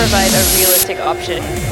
provide a realistic option.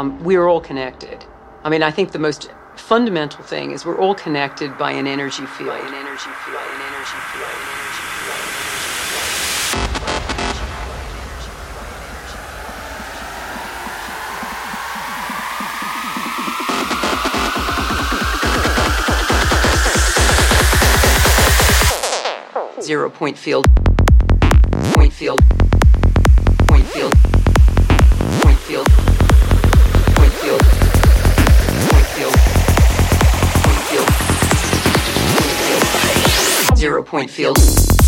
Um, we're all connected. I mean, I think the most fundamental thing is we're all connected by an energy field. An energy field. An. An energy field. Zero point field. Point field. Point field.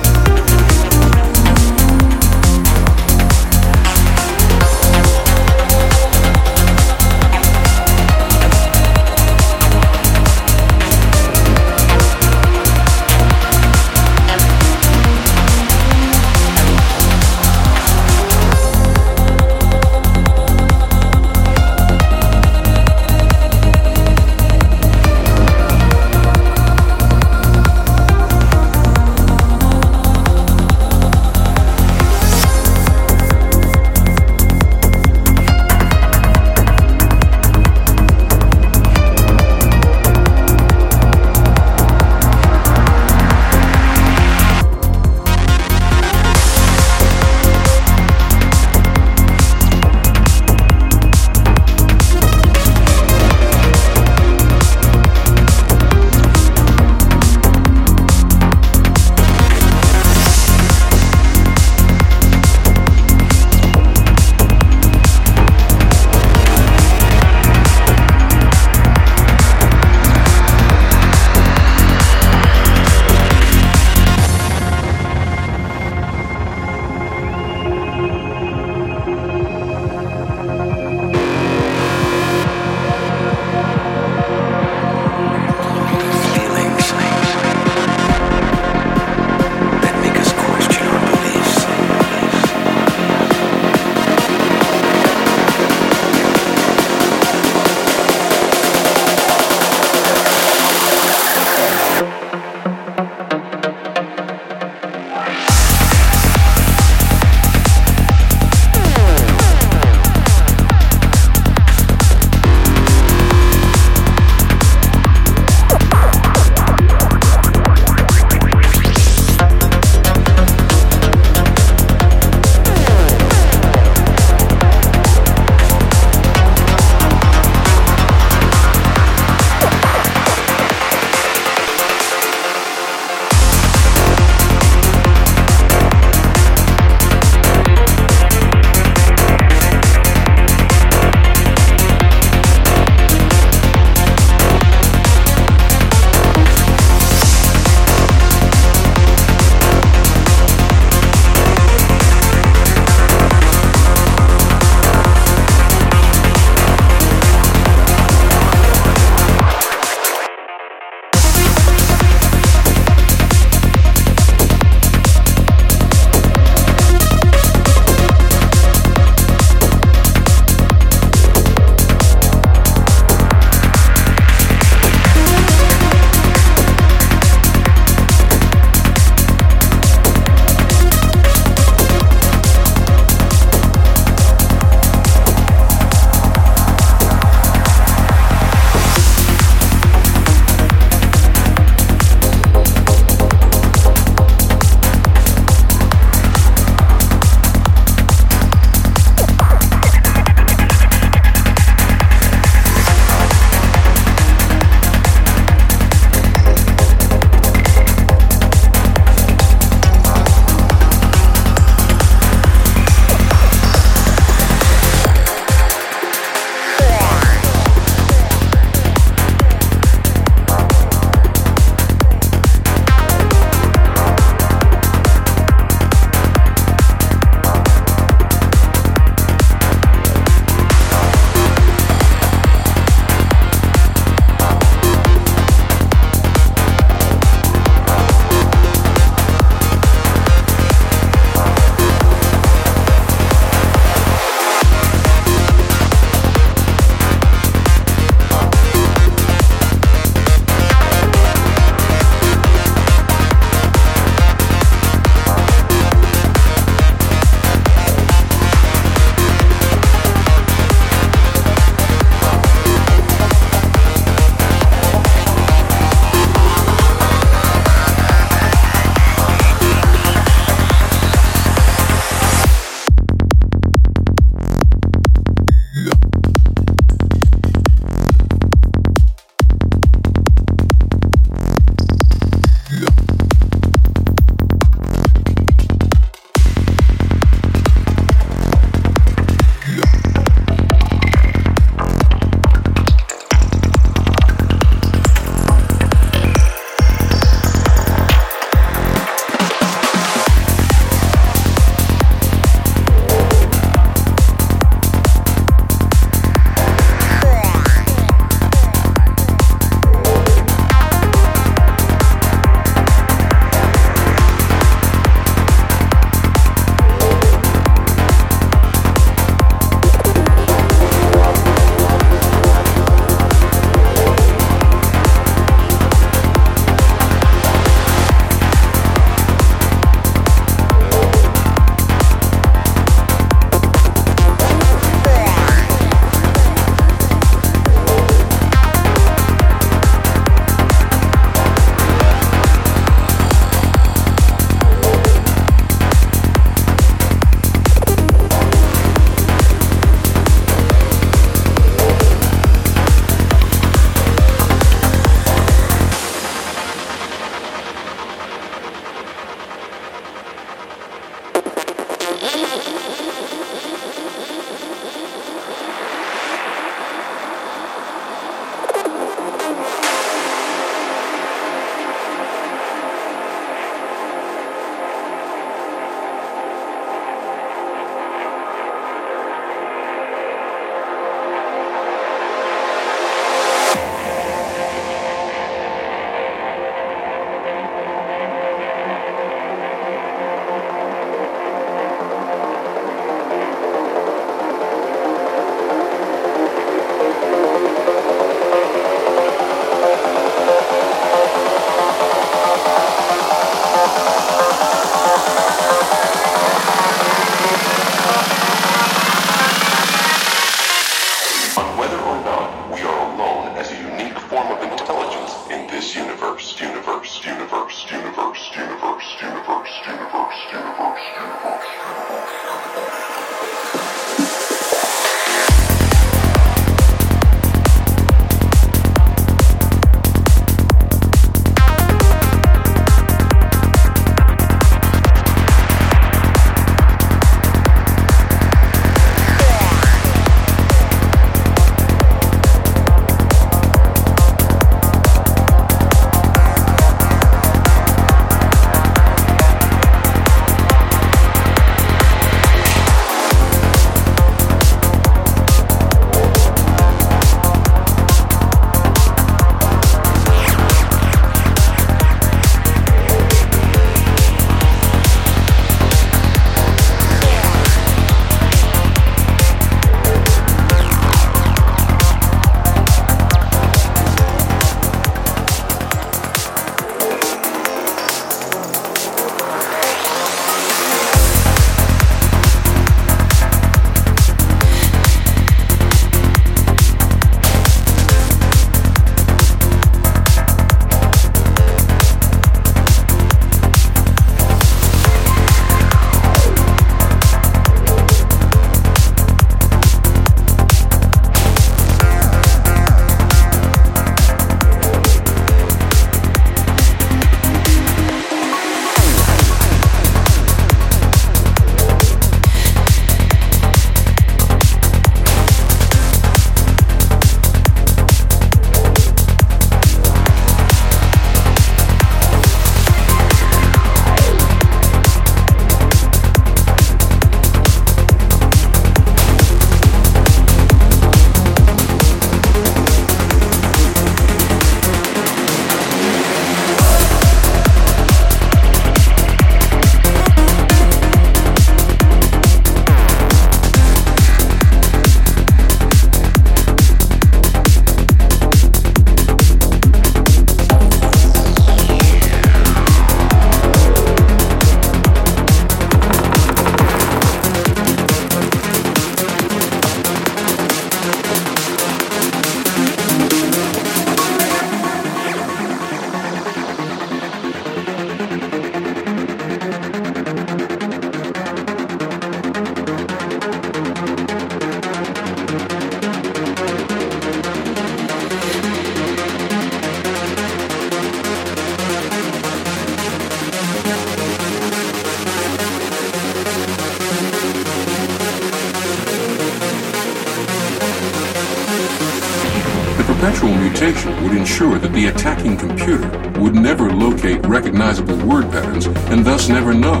That the attacking computer would never locate recognizable word patterns and thus never know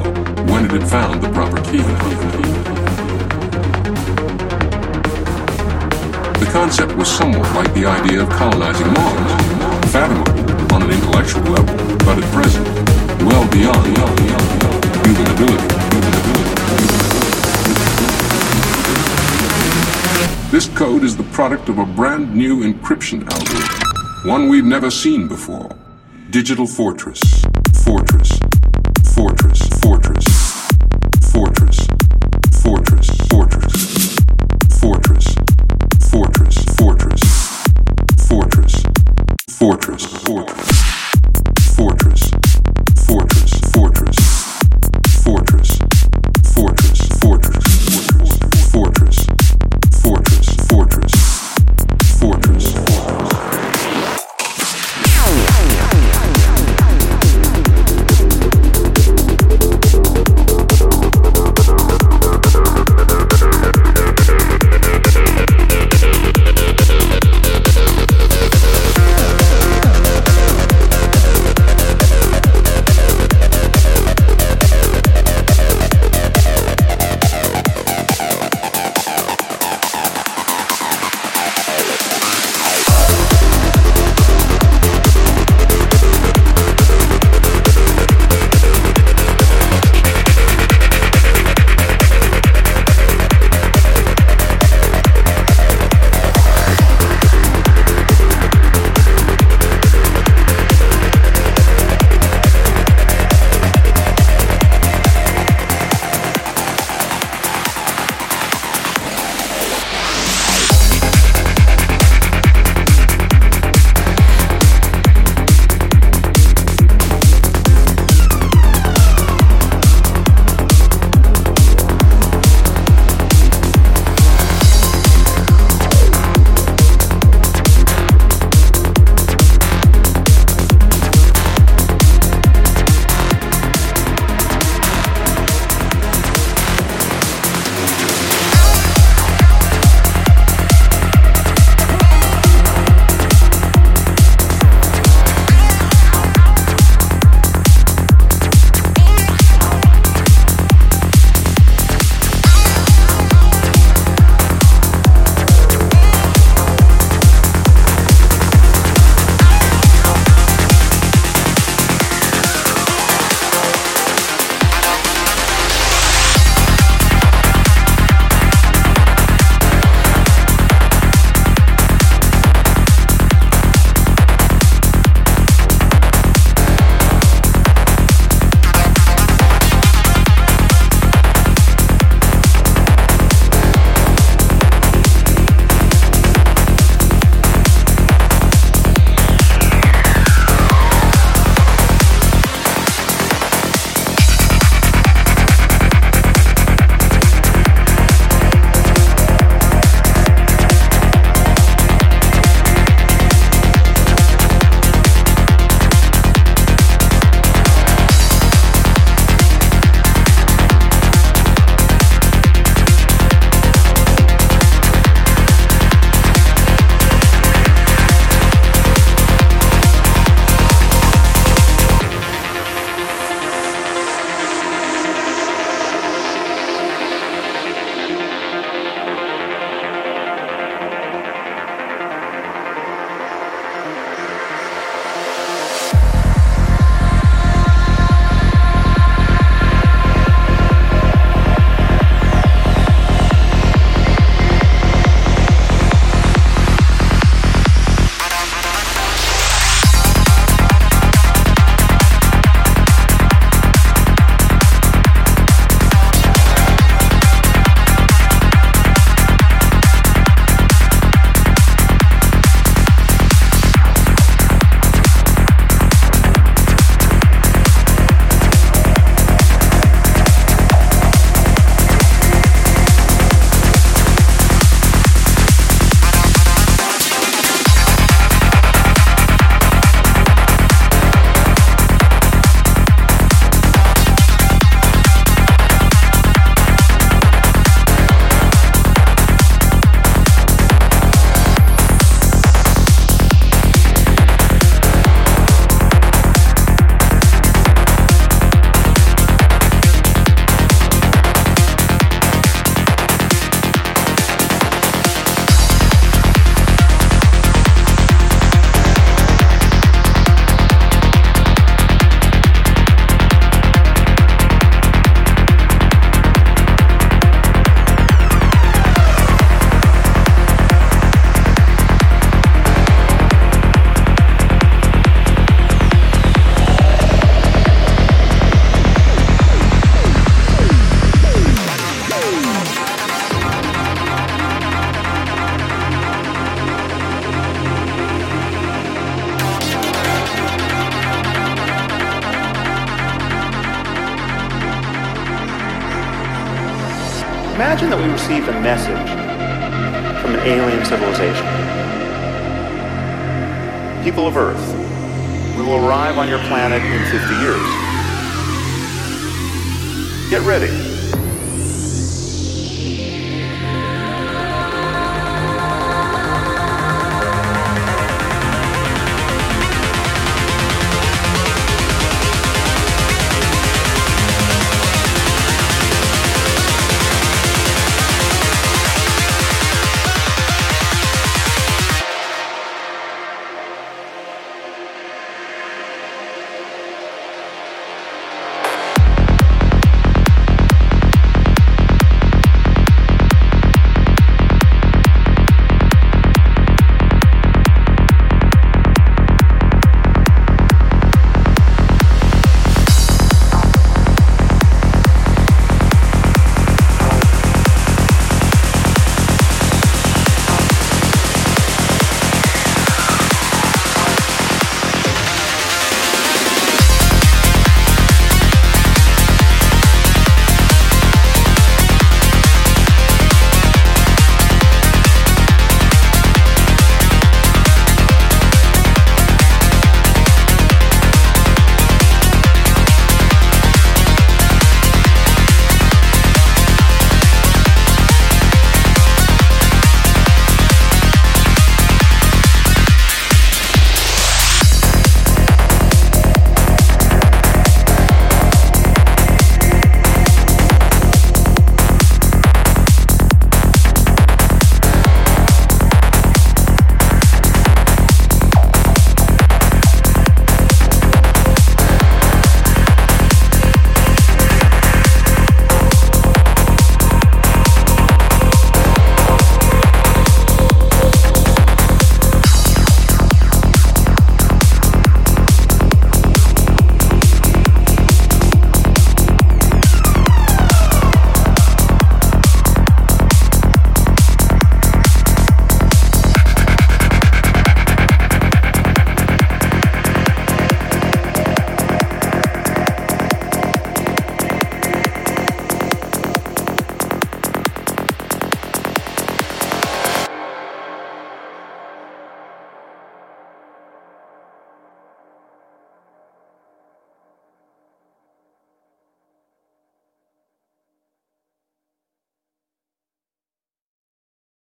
when it had found the proper key. The concept was somewhat like the idea of colonizing Mars, fathomable on an intellectual level, but at present, well beyond human ability. This code is the product of a brand new encryption algorithm, one we've never seen before. Digital Fortress,